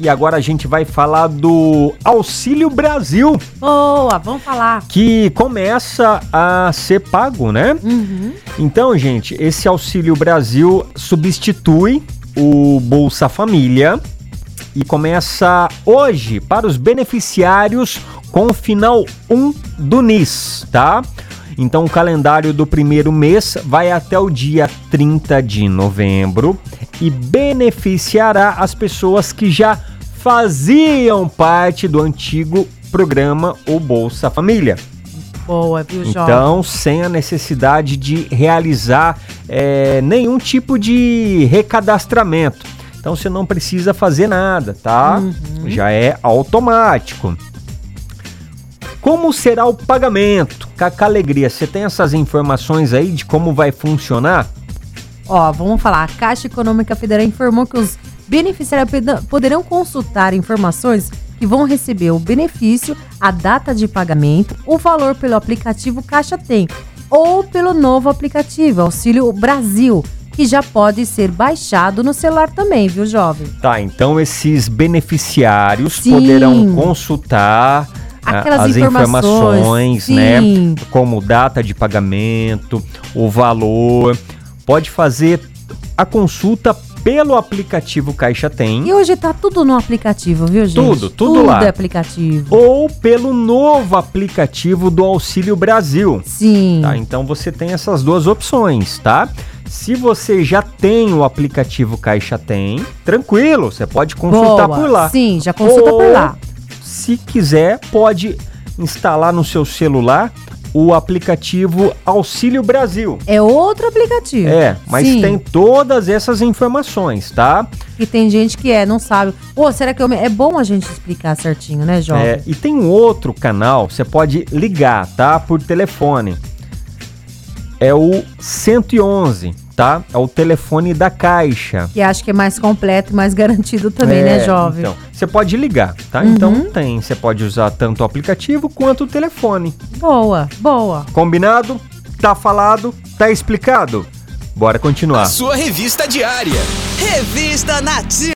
E agora a gente vai falar do Auxílio Brasil. Boa, vamos falar. Que começa a ser pago, né? Uhum. Então, gente, esse Auxílio Brasil substitui o Bolsa Família e começa hoje para os beneficiários com o final 1 do NIS, tá? Então, o calendário do primeiro mês vai até o dia 30 de novembro e beneficiará as pessoas que já faziam parte do antigo programa O Bolsa Família. Boa, viu, Jovem? Então, sem a necessidade de realizar é, nenhum tipo de recadastramento. Então, você não precisa fazer nada, tá? Uhum. Já é automático. Como será o pagamento? Cacá Alegria, você tem essas informações aí de como vai funcionar? Ó, vamos falar. A Caixa Econômica Federal informou que os beneficiários poderão consultar informações que vão receber o benefício, a data de pagamento, o valor pelo aplicativo Caixa Tem ou pelo novo aplicativo Auxílio Brasil, que já pode ser baixado no celular também, viu, jovem? Tá, então esses beneficiários Sim. poderão consultar Aquelas as informações, informações, né? Como data de pagamento, o valor. Pode fazer a consulta pelo aplicativo Caixa Tem. E hoje tá tudo no aplicativo, viu, gente? Tudo, tudo lá. é aplicativo. Ou pelo novo aplicativo do Auxílio Brasil. Sim. Tá? Então você tem essas duas opções, tá? Se você já tem o aplicativo Caixa Tem, tranquilo, você pode consultar Boa. por lá. Sim, já consulta Ou, por lá. Se quiser, pode instalar no seu celular o aplicativo Auxílio Brasil. É outro aplicativo. É, mas Sim. tem todas essas informações, tá? E tem gente que é, não sabe. Pô, será que eu me... É bom a gente explicar certinho, né, jovem? É, e tem um outro canal, você pode ligar, tá? Por telefone. É o 111, tá? É o telefone da Caixa. Que acho que é mais completo e mais garantido também, É, né, jovem? Então, você pode ligar, tá? Uhum. Então tem, você pode usar tanto o aplicativo quanto o telefone. Boa, boa. Combinado? Tá falado? Tá explicado? Bora continuar. Sua revista diária. Revista Nativa.